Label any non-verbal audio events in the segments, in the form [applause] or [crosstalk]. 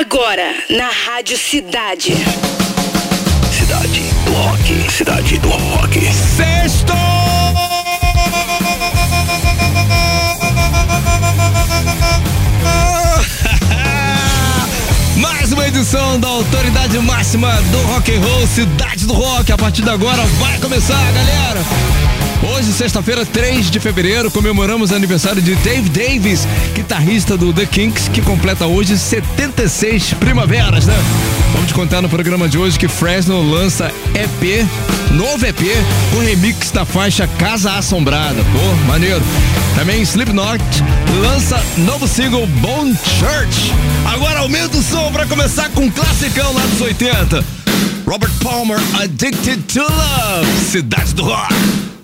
Agora, na Rádio Cidade. Cidade do Rock. Cidade do Rock. Sexto! [laughs] Mais uma edição da autoridade máxima do rock and roll, Cidade do Rock. A partir de agora vai começar, galera. Hoje, sexta-feira, 3 de fevereiro, comemoramos o aniversário de Dave Davis, guitarrista do The Kinks, que completa hoje 76 primaveras, né? Vamos te contar no programa de hoje que Fresno lança EP, novo EP, com remix da faixa Casa Assombrada. Pô, maneiro. Também Slipknot lança novo single Bone Church. Agora aumenta o som pra começar com um classicão lá dos 80. Robert Palmer, Addicted to Love, Cidade do Rock.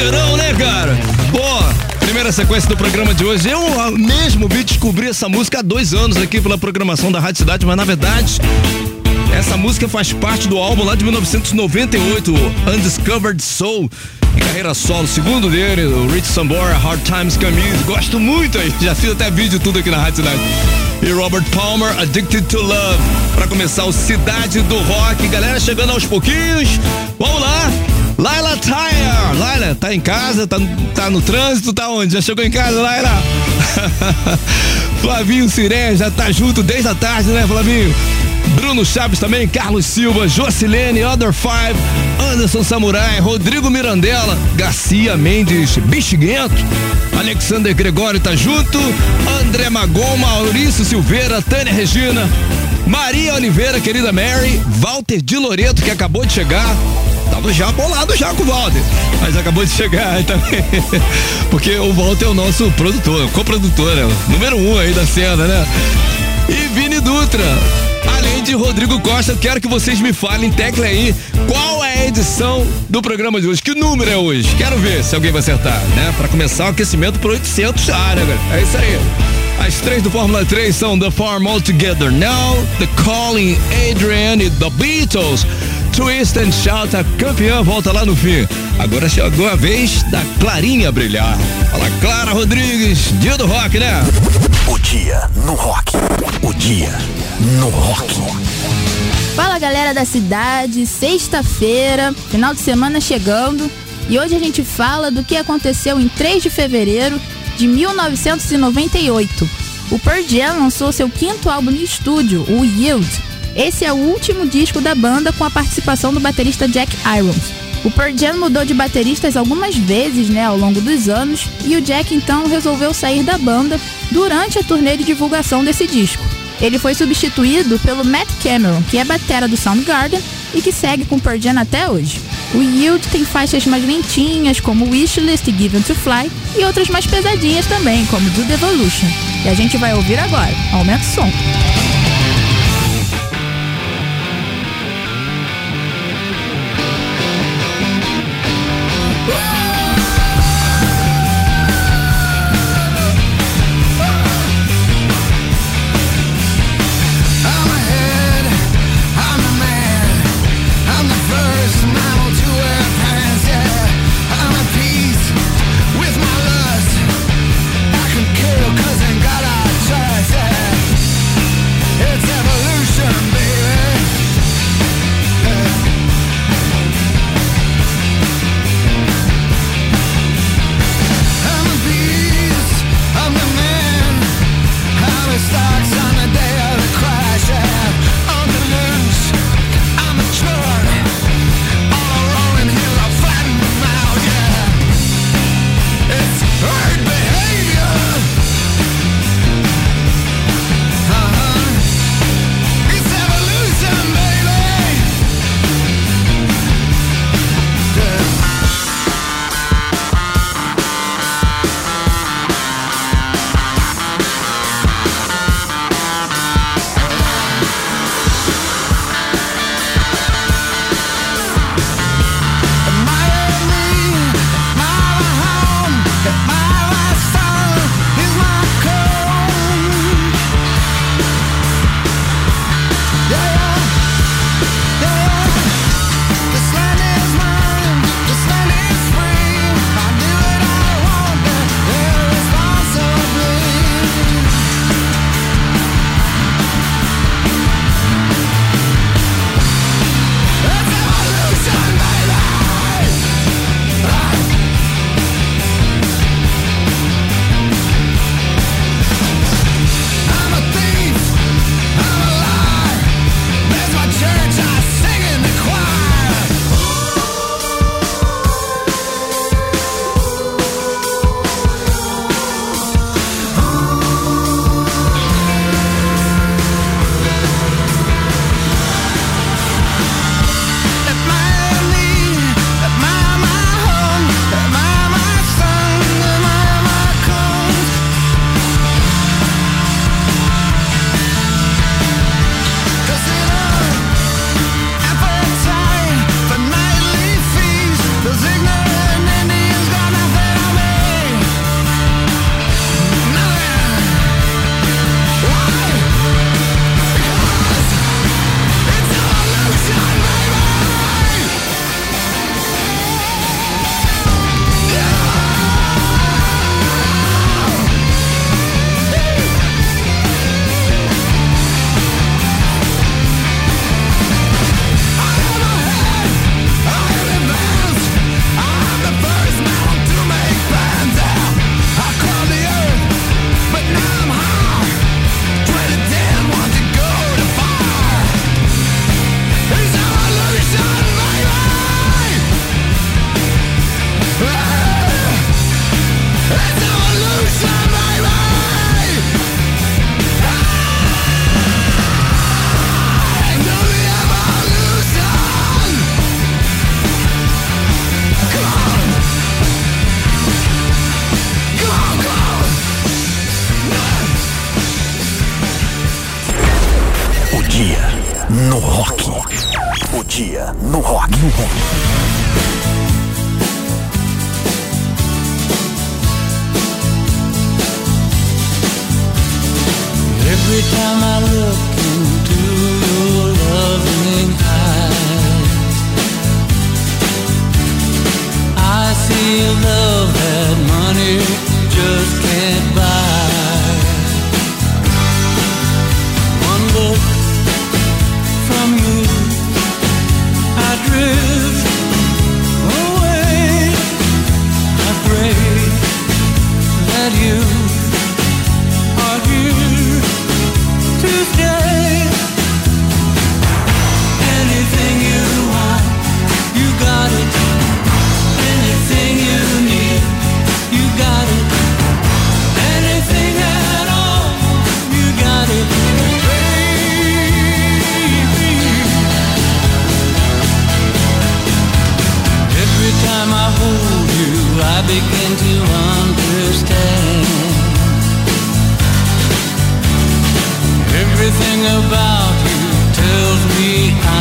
Vozeirão, né, cara? Pô, primeira sequência do programa de hoje. Eu ah, mesmo vi descobrir essa música há dois anos aqui pela programação da Rádio Cidade, mas na verdade. Essa música faz parte do álbum lá de 1998, Undiscovered Soul, carreira solo, segundo dele, o Rich Sambora, Hard Times Come Easy. Gosto muito aí, já fiz até vídeo tudo aqui na Rádio Cidade. E Robert Palmer, Addicted to Love, pra começar o Cidade do Rock. Galera chegando aos pouquinhos, vamos lá. Laila Tyre, Laila, tá em casa, tá, tá no trânsito, tá onde? Já chegou em casa, Laila? [laughs] Flavinho Siré já tá junto desde a tarde, né, Flavinho? Bruno Chaves também, Carlos Silva, Jocilene, Other Five, Anderson Samurai, Rodrigo Mirandela, Garcia Mendes, Bichiguento, Alexander Gregório tá junto, André Magon, Maurício Silveira, Tânia Regina, Maria Oliveira, querida Mary, Walter de Loreto, que acabou de chegar. Tava já bolado já com o Walter, mas acabou de chegar também. [laughs] Porque o Walter é o nosso produtor, coprodutor, né? número um aí da cena, né? E Vini Dutra. Além de Rodrigo Costa, quero que vocês me falem, tecle aí, qual é a edição do programa de hoje? Que número é hoje? Quero ver se alguém vai acertar, né? Pra começar o aquecimento pro 800 já, né, galera? É isso aí. As três do Fórmula 3 são The Farm All Together Now, The Calling, Adrian e The Beatles. Twist and Shout, a campeã volta lá no fim. Agora chegou a vez da Clarinha brilhar. Fala Clara Rodrigues, dia do rock, né? O dia no rock. O dia no rock. Fala galera da cidade, sexta-feira, final de semana chegando e hoje a gente fala do que aconteceu em 3 de fevereiro de 1998. O Pearl Jam lançou seu quinto álbum de estúdio, o Yield. Esse é o último disco da banda com a participação do baterista Jack Irons. O Pearl Jam mudou de bateristas algumas vezes, né, ao longo dos anos, e o Jack então resolveu sair da banda durante a turnê de divulgação desse disco. Ele foi substituído pelo Matt Cameron, que é batera do Soundgarden e que segue com o Pearl Jam até hoje. O Yield tem faixas mais lentinhas, como Wishlist e Given to Fly, e outras mais pesadinhas também, como Do Devolution. E a gente vai ouvir agora. Aumenta o som. hold you, I begin to understand. Everything about you tells me I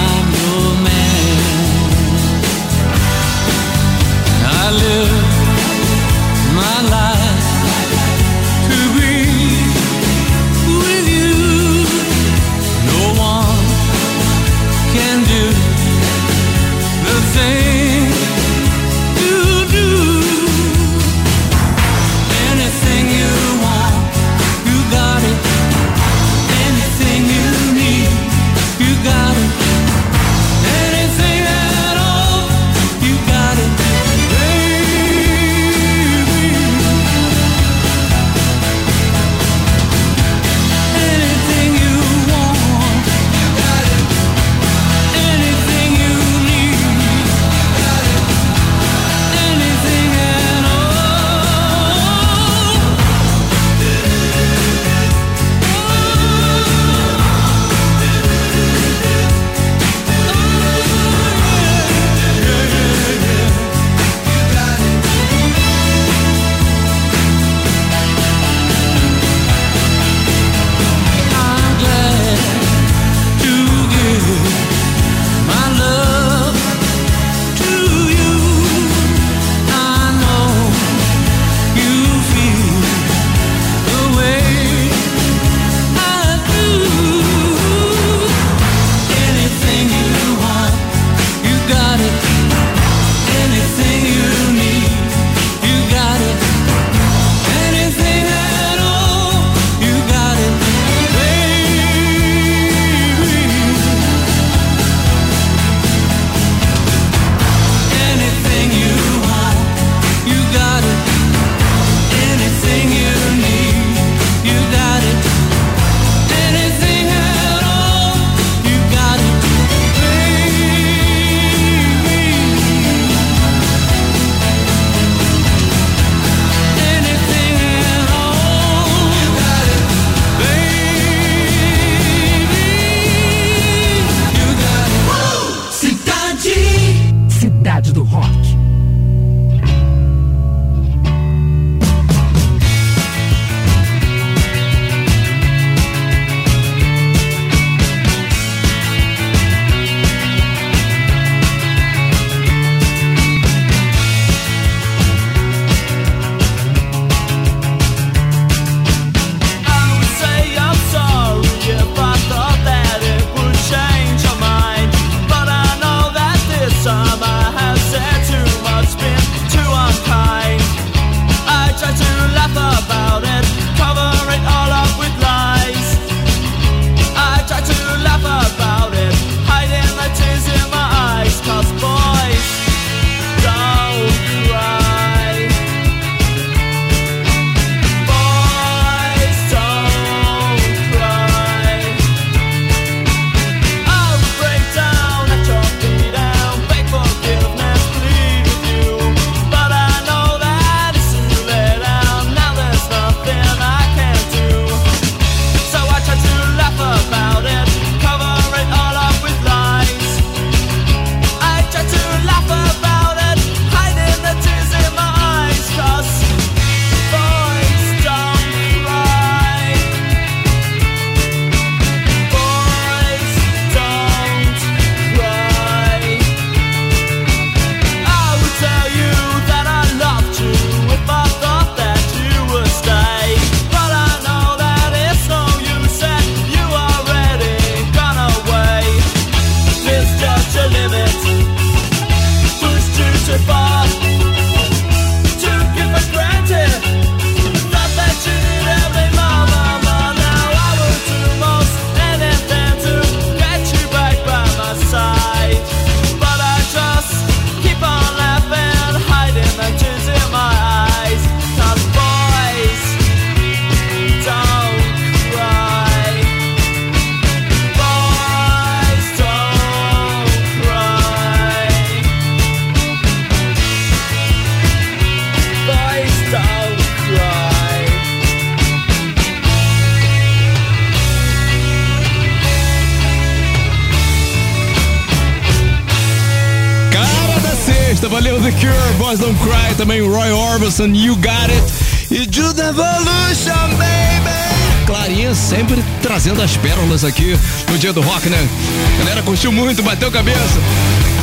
muito, bateu cabeça.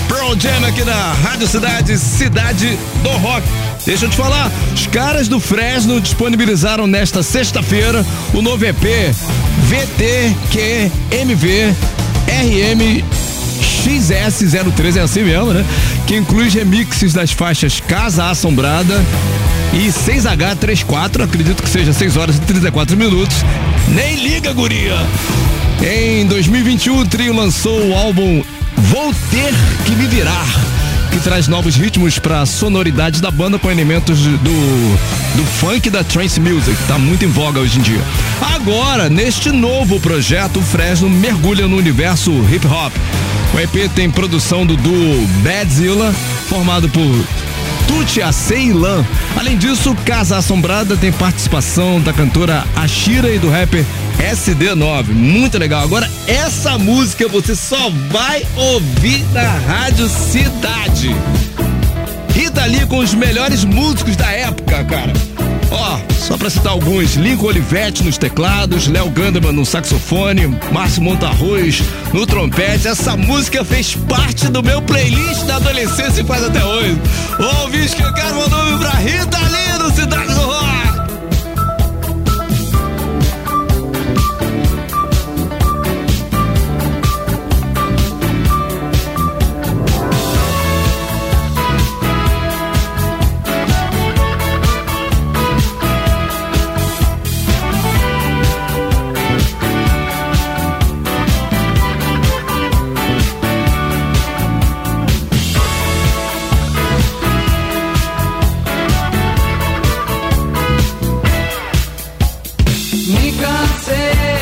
Pearl Jam aqui na Rádio Cidade, Cidade do Rock. Deixa eu te falar, os caras do Fresno disponibilizaram nesta sexta-feira o novo EP VTQMV RM XS03, é assim mesmo, né? Que inclui remixes das faixas Casa Assombrada e 6H34, acredito que seja 6 horas e 34 minutos. Nem liga, guria! Em 2021, o trio lançou o álbum Vou Ter Que Me Virar, que traz novos ritmos para a sonoridade da banda com elementos do, do funk da trance music, tá muito em voga hoje em dia. Agora, neste novo projeto, o Fresno mergulha no universo hip hop. O EP tem produção do duo Badzilla, formado por Tuti a Ceylan. Além disso, Casa Assombrada tem participação da cantora Ashira e do rapper SD9. Muito legal. Agora, essa música você só vai ouvir na Rádio Cidade. E tá ali com os melhores músicos da época, cara. Ó, só pra citar alguns, Lincoln Olivetti nos teclados, Léo Ganderman no saxofone, Márcio Montarroz no trompete. Essa música fez parte do meu playlist da adolescência e faz até hoje. Ouve isso que eu quero mandar nome pra Rita Lee no Cidade do Rock. can't say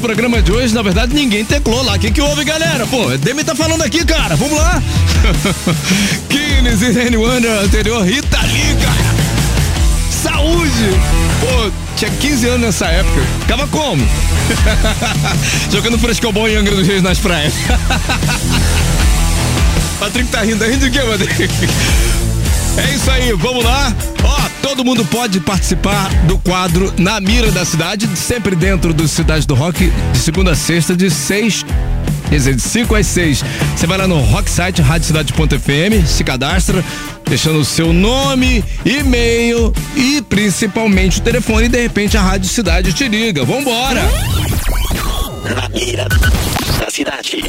programa de hoje, na verdade, ninguém teclou lá. O que, que houve, galera? Pô, Demi tá falando aqui, cara. Vamos lá. [laughs] Kines e Anyone anterior, Rita Lee, cara. Saúde! Pô, tinha 15 anos nessa época. Ficava como? [laughs] Jogando frescobol em Angra dos Reis nas praias. [laughs] Patrick tá rindo. Tá rindo de quê, Patrick? É isso aí, vamos lá. Todo mundo pode participar do quadro Na Mira da Cidade, sempre dentro do Cidade do Rock, de segunda a sexta, de seis Quer dizer, de 5 às 6. Você vai lá no rocksite, radiocidade.fm, se cadastra, deixando o seu nome, e-mail e principalmente o telefone. E de repente a Rádio Cidade te liga. Vambora! Na mira da cidade.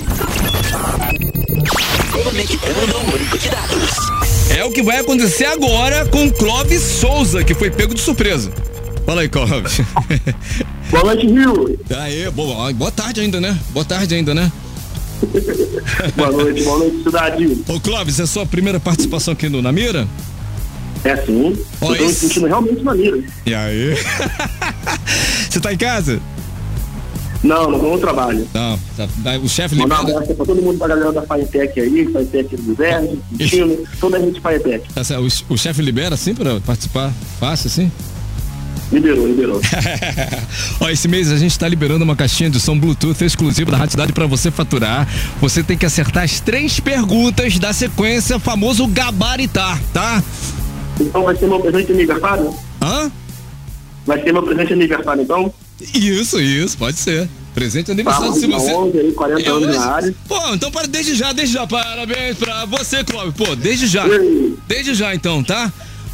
Conectando o banco de dados. É o que vai acontecer agora com Clóvis Souza, que foi pego de surpresa. Fala aí, Clóvis. [laughs] Boa noite, Rio. Aê, boa, boa tarde ainda, né? Boa tarde ainda, né? [laughs] Boa noite, boa noite, cidade. Ô, Clóvis, é a sua primeira participação aqui no Namira? É sim. Ó, eu tô me esse- sentindo realmente maneiro. E aí? [laughs] Você tá em casa? Não, não vou no trabalho. Não, tá, tá, o chefe Mandar um libera. abraço pra todo mundo da galera da Faetec aí, Faetec do Verde, Tino, toda a gente Faetec. Tá o, o chefe libera assim pra participar? Fácil assim? Liberou, liberou. [laughs] Ó, esse mês a gente tá liberando uma caixinha de som Bluetooth exclusiva da Rádio Cidade pra você faturar. Você tem que acertar as três perguntas da sequência famoso gabaritar, tá? Então vai ser meu presente aniversário? Hã? Vai ser meu presente aniversário, então? Isso, isso, pode ser. Presente de aniversário se você. 11, aí, 40 É anos na área. Pô, então para desde já, desde já. Parabéns pra você, Clóvis. Pô, desde já. Desde já, então, tá?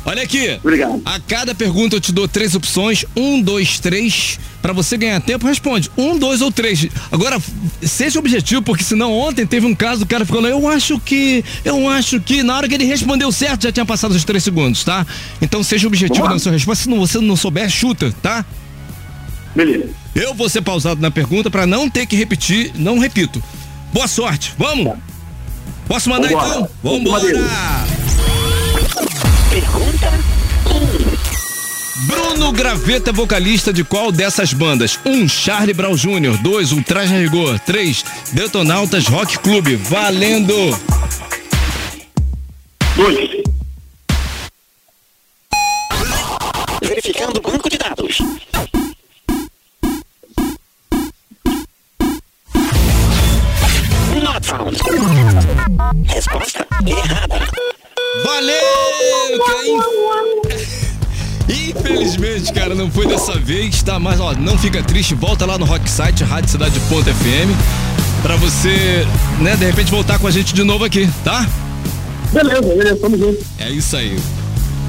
Olha aqui. Obrigado. A cada pergunta eu te dou três opções. Um, dois, três. Pra você ganhar tempo, responde. Um, dois ou três. Agora, seja objetivo, porque senão ontem teve um caso, o cara ficou lá, eu acho que, eu acho que. Na hora que ele respondeu certo, já tinha passado os três segundos, tá? Então seja objetivo lá. na sua resposta. Se não, você não souber, chuta, tá? Beleza. Eu vou ser pausado na pergunta pra não ter que repetir, não repito. Boa sorte, vamos? Posso mandar Vambora. então? Vamos, Vambora! Pergunta Bruno Graveta é vocalista de qual dessas bandas? 1. Um, Charlie Brown Jr. 2. Ultraje a Rigor. 3. Detonautas Rock Clube. Valendo! Dois. verificando o banco de dados. Resposta errada. Valeu! cara! Infelizmente, cara, não foi dessa vez, tá? Mas, ó, não fica triste, volta lá no Rock Site, Rádio Cidade Ponto FM, pra você, né, de repente voltar com a gente de novo aqui, tá? Beleza, beleza, tamo junto. É isso aí.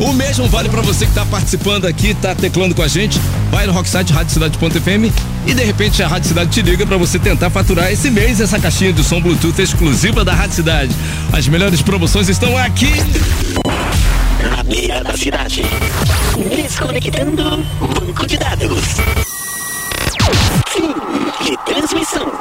O mesmo vale pra você que tá participando aqui, tá teclando com a gente. Vai no Rocksite Rádio Cidade.fm e de repente a Rádio Cidade te liga pra você tentar faturar esse mês essa caixinha de som Bluetooth exclusiva da Rádio Cidade. As melhores promoções estão aqui. Na beira da cidade. Desconectando banco de dados. Fim de transmissão.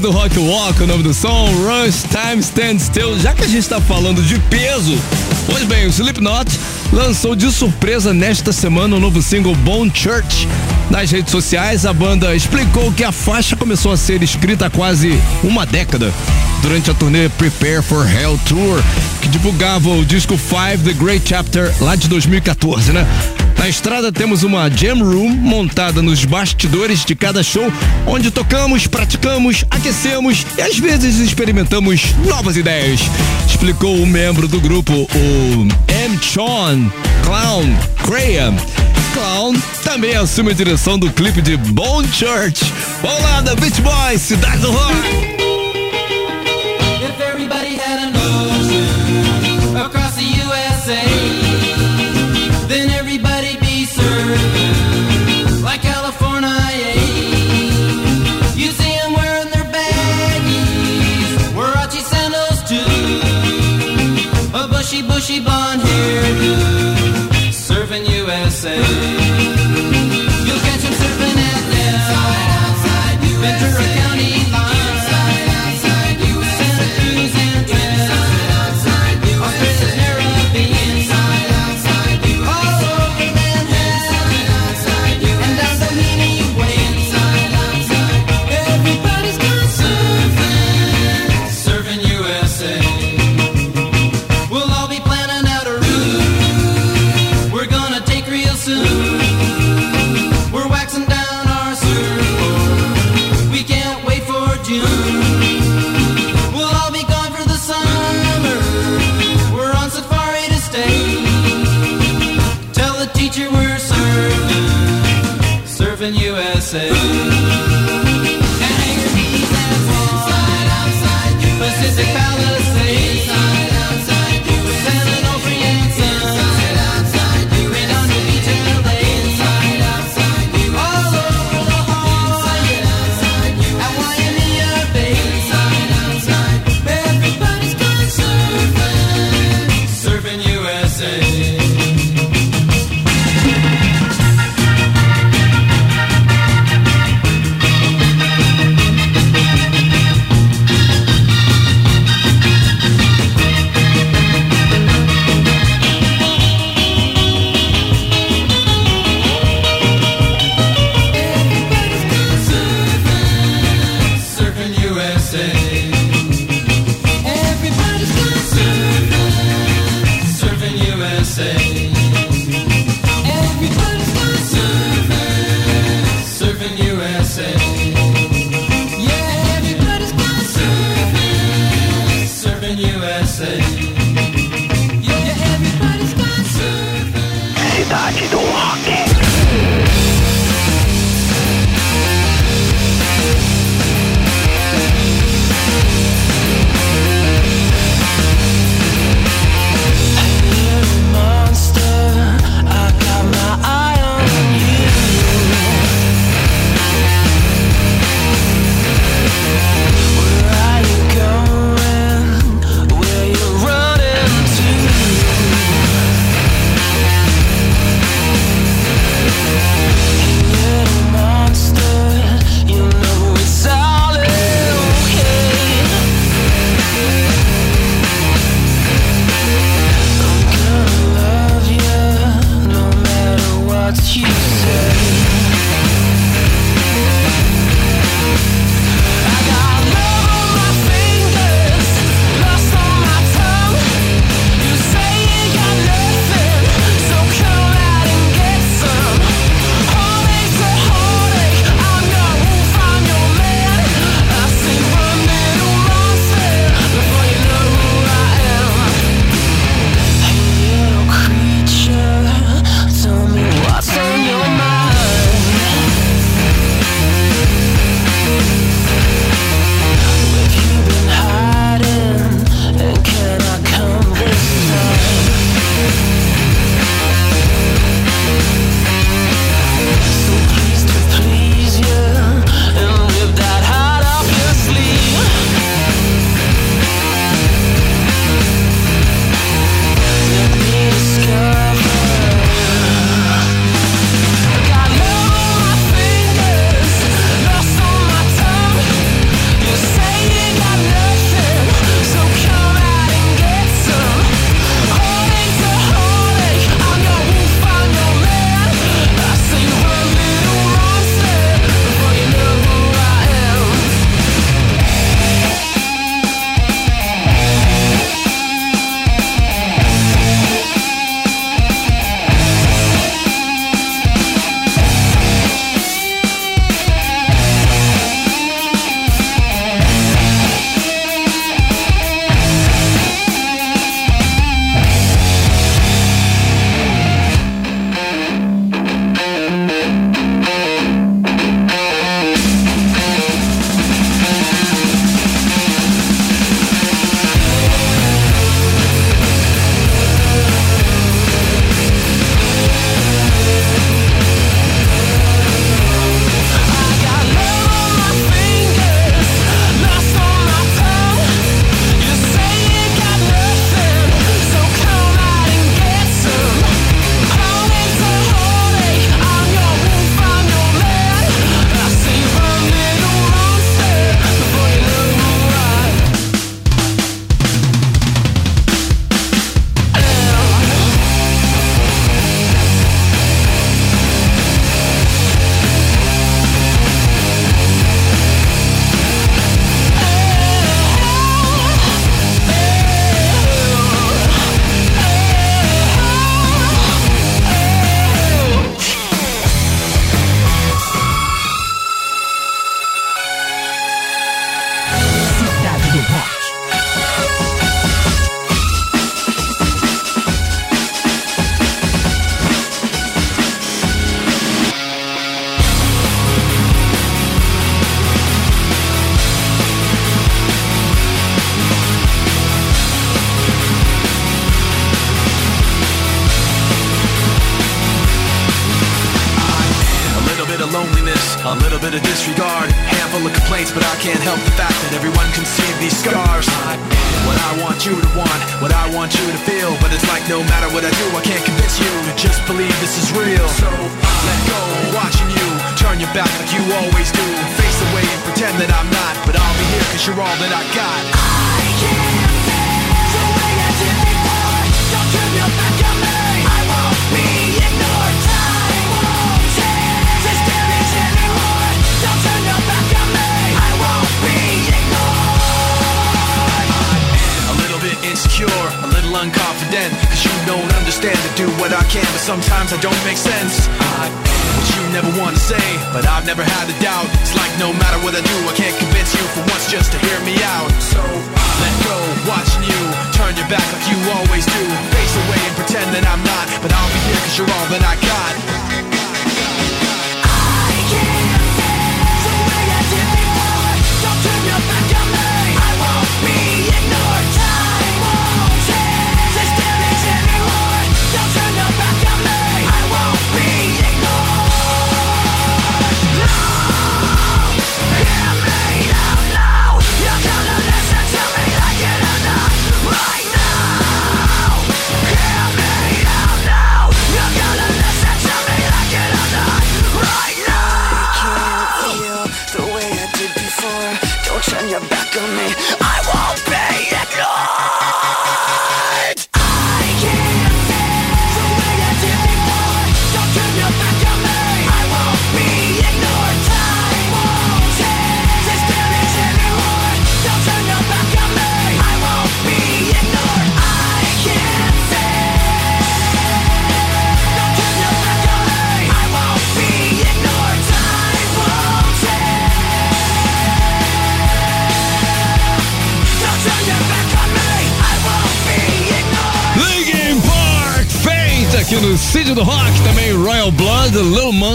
Do Rock Walk, o nome do som, Rush Time Stand Still. Já que a gente tá falando de peso, pois bem, o Slipknot lançou de surpresa nesta semana o novo single Bone Church. Nas redes sociais, a banda explicou que a faixa começou a ser escrita há quase uma década, durante a turnê Prepare for Hell Tour, que divulgava o disco 5 The Great Chapter lá de 2014, né? Na estrada temos uma jam room montada nos bastidores de cada show, onde tocamos, praticamos, aquecemos e às vezes experimentamos novas ideias. Explicou o membro do grupo, o M. Sean Clown Graham. Clown também assume a direção do clipe de Bone Church. Vamos lá, da Beach Boys, Cidade do Rock.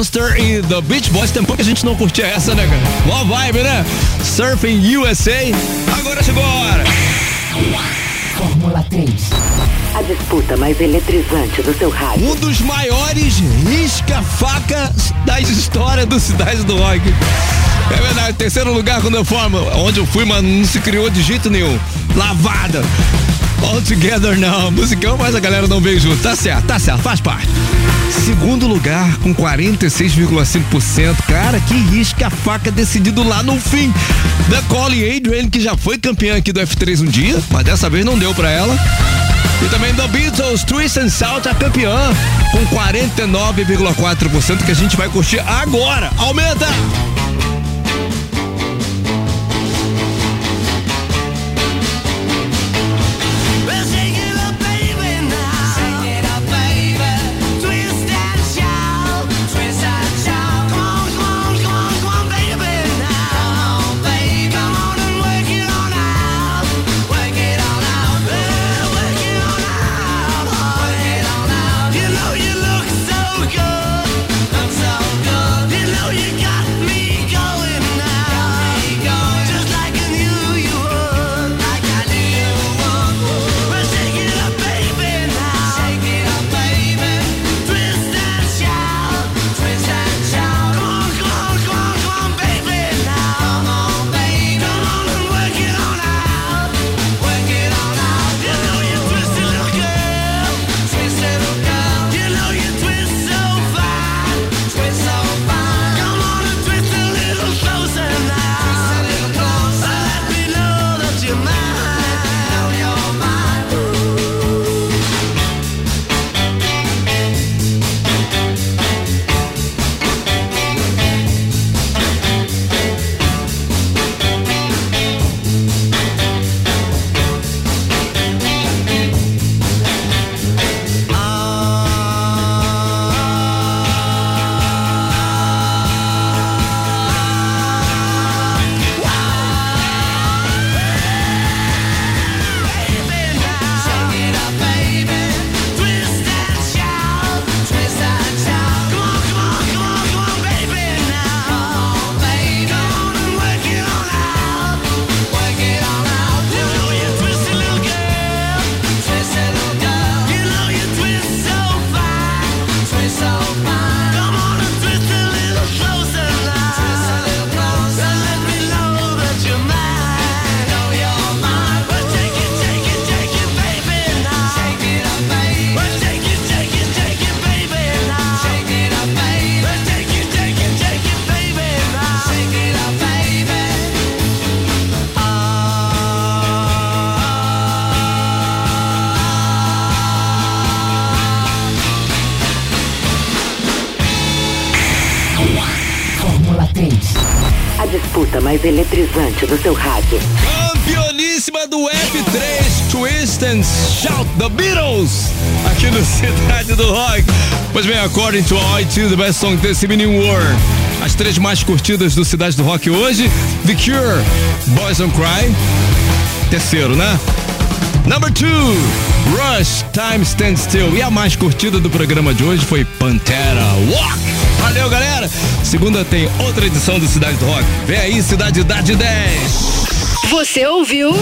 Monster e The Beach Boys. Tem pouco que a gente não curtia essa, né, cara? Mó vibe, né? Surfing USA. Agora chegou a hora. Fórmula 3. A disputa mais eletrizante do seu rádio. Um dos maiores risca-facas da história do Cidade do Rock. É verdade, terceiro lugar quando eu formo, onde eu fui, mas não se criou de jeito nenhum. Lavada. All Together Now. Musicão, mas a galera não veio junto. Tá certo, tá certo, faz parte. Segundo lugar, com 46,5%. Cara, que risca a faca decidido lá no fim. Da Colin Adrian, que já foi campeã aqui do F3 um dia, mas dessa vez não deu pra ela. E também The Beatles, Twist and Shout, a campeã, com 49,4% que a gente vai curtir agora. Aumenta! Pois bem, according to IT, the best song this evening were as três mais curtidas do Cidade do Rock hoje: The Cure, Boys Don't Cry. Terceiro, né? Number two, Rush, Time Stand Still. E a mais curtida do programa de hoje foi Pantera Walk. Valeu, galera. Segunda tem outra edição do Cidade do Rock. Vem aí, Cidade da de 10. Você ouviu